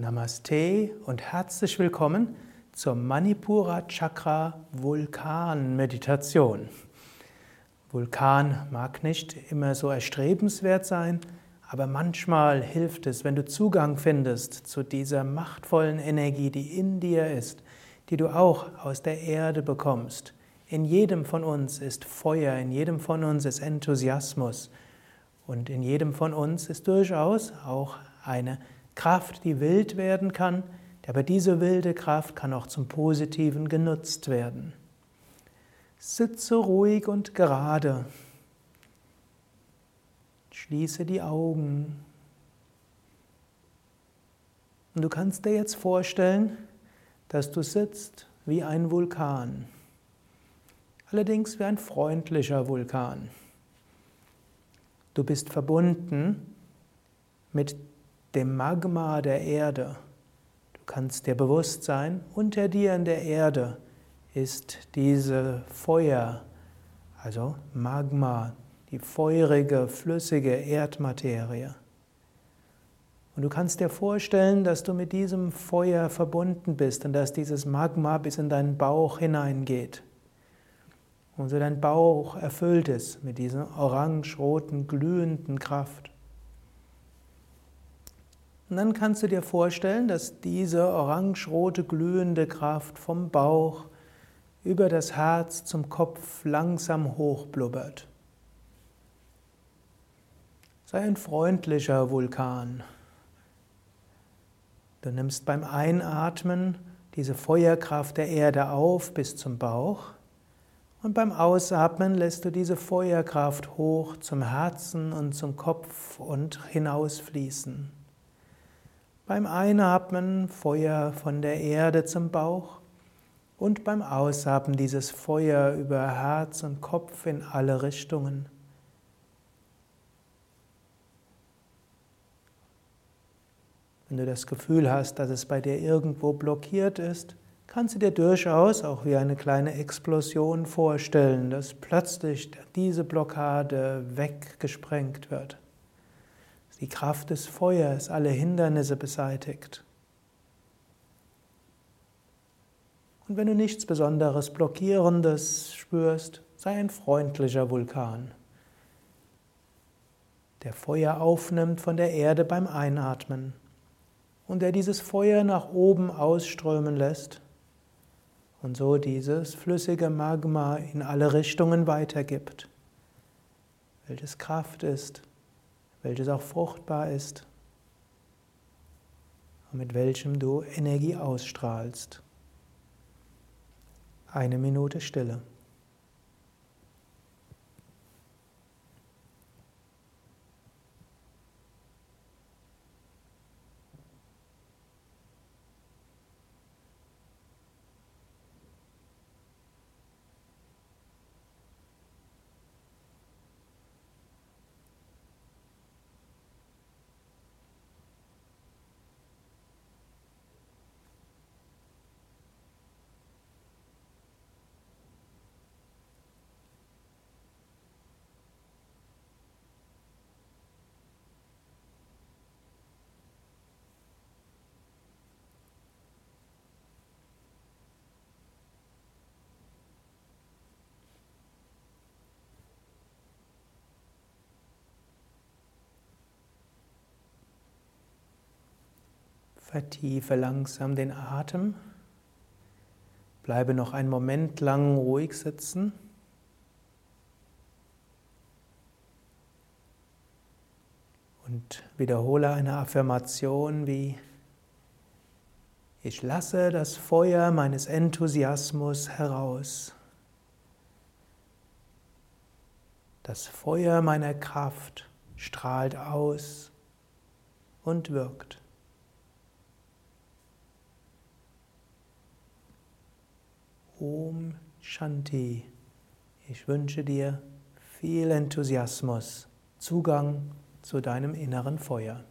Namaste und herzlich willkommen zur Manipura Chakra Vulkan Meditation. Vulkan mag nicht immer so erstrebenswert sein, aber manchmal hilft es, wenn du Zugang findest zu dieser machtvollen Energie, die in dir ist, die du auch aus der Erde bekommst. In jedem von uns ist Feuer, in jedem von uns ist Enthusiasmus und in jedem von uns ist durchaus auch eine Kraft, die wild werden kann, aber diese wilde Kraft kann auch zum Positiven genutzt werden. Sitze ruhig und gerade. Schließe die Augen. Und du kannst dir jetzt vorstellen, dass du sitzt wie ein Vulkan. Allerdings wie ein freundlicher Vulkan. Du bist verbunden mit dem Magma der Erde. Du kannst dir bewusst sein, unter dir in der Erde ist diese Feuer, also Magma, die feurige, flüssige Erdmaterie. Und du kannst dir vorstellen, dass du mit diesem Feuer verbunden bist und dass dieses Magma bis in deinen Bauch hineingeht. Und so dein Bauch erfüllt ist mit dieser orange-roten, glühenden Kraft. Und dann kannst du dir vorstellen, dass diese orange-rote glühende Kraft vom Bauch über das Herz zum Kopf langsam hochblubbert. Sei ein freundlicher Vulkan. Du nimmst beim Einatmen diese Feuerkraft der Erde auf bis zum Bauch und beim Ausatmen lässt du diese Feuerkraft hoch zum Herzen und zum Kopf und hinausfließen. Beim Einatmen Feuer von der Erde zum Bauch und beim Ausatmen dieses Feuer über Herz und Kopf in alle Richtungen. Wenn du das Gefühl hast, dass es bei dir irgendwo blockiert ist, kannst du dir durchaus auch wie eine kleine Explosion vorstellen, dass plötzlich diese Blockade weggesprengt wird. Die Kraft des Feuers alle Hindernisse beseitigt. Und wenn du nichts Besonderes Blockierendes spürst, sei ein freundlicher Vulkan, der Feuer aufnimmt von der Erde beim Einatmen und der dieses Feuer nach oben ausströmen lässt und so dieses flüssige Magma in alle Richtungen weitergibt, welches Kraft ist, welches auch fruchtbar ist und mit welchem du Energie ausstrahlst. Eine Minute Stille. Vertiefe langsam den Atem. Bleibe noch einen Moment lang ruhig sitzen. Und wiederhole eine Affirmation wie Ich lasse das Feuer meines Enthusiasmus heraus. Das Feuer meiner Kraft strahlt aus und wirkt. Om Shanti. Ich wünsche dir viel Enthusiasmus, Zugang zu deinem inneren Feuer.